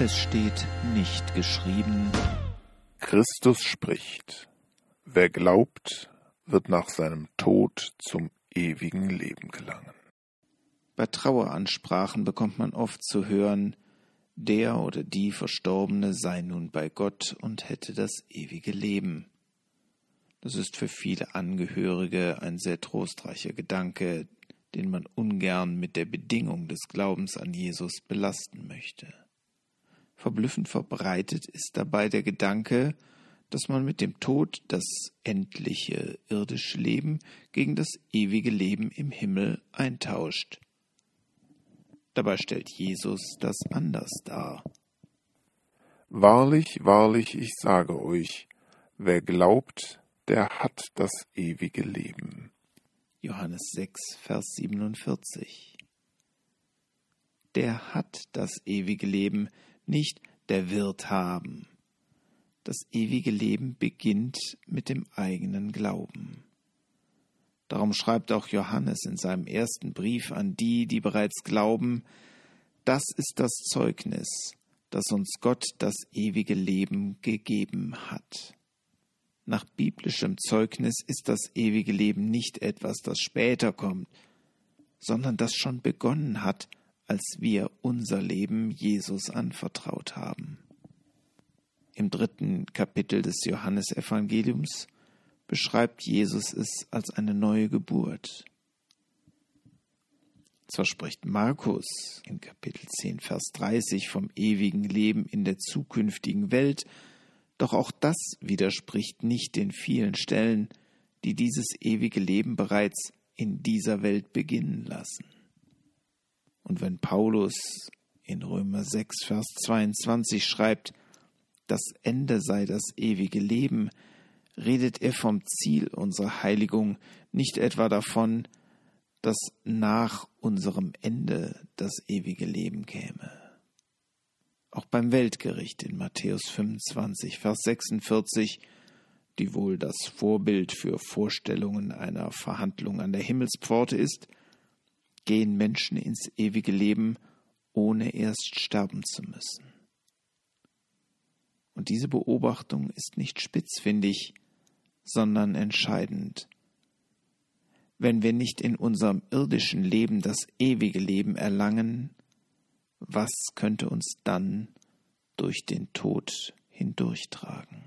Es steht nicht geschrieben. Christus spricht. Wer glaubt, wird nach seinem Tod zum ewigen Leben gelangen. Bei Traueransprachen bekommt man oft zu hören, der oder die Verstorbene sei nun bei Gott und hätte das ewige Leben. Das ist für viele Angehörige ein sehr trostreicher Gedanke, den man ungern mit der Bedingung des Glaubens an Jesus belasten möchte. Verblüffend verbreitet ist dabei der Gedanke, dass man mit dem Tod das endliche irdische Leben gegen das ewige Leben im Himmel eintauscht. Dabei stellt Jesus das anders dar. Wahrlich, wahrlich, ich sage euch, wer glaubt, der hat das ewige Leben. Johannes 6, Vers 47. Der hat das ewige Leben, nicht der wird haben. Das ewige Leben beginnt mit dem eigenen Glauben. Darum schreibt auch Johannes in seinem ersten Brief an die, die bereits glauben, das ist das Zeugnis, das uns Gott das ewige Leben gegeben hat. Nach biblischem Zeugnis ist das ewige Leben nicht etwas, das später kommt, sondern das schon begonnen hat, als wir unser Leben Jesus anvertraut haben. Im dritten Kapitel des Johannesevangeliums beschreibt Jesus es als eine neue Geburt. Zwar spricht Markus in Kapitel 10, Vers 30 vom ewigen Leben in der zukünftigen Welt, doch auch das widerspricht nicht den vielen Stellen, die dieses ewige Leben bereits in dieser Welt beginnen lassen. Und wenn Paulus in Römer 6, Vers 22 schreibt, das Ende sei das ewige Leben, redet er vom Ziel unserer Heiligung, nicht etwa davon, dass nach unserem Ende das ewige Leben käme. Auch beim Weltgericht in Matthäus 25, Vers 46, die wohl das Vorbild für Vorstellungen einer Verhandlung an der Himmelspforte ist, gehen Menschen ins ewige Leben, ohne erst sterben zu müssen. Und diese Beobachtung ist nicht spitzfindig, sondern entscheidend. Wenn wir nicht in unserem irdischen Leben das ewige Leben erlangen, was könnte uns dann durch den Tod hindurchtragen?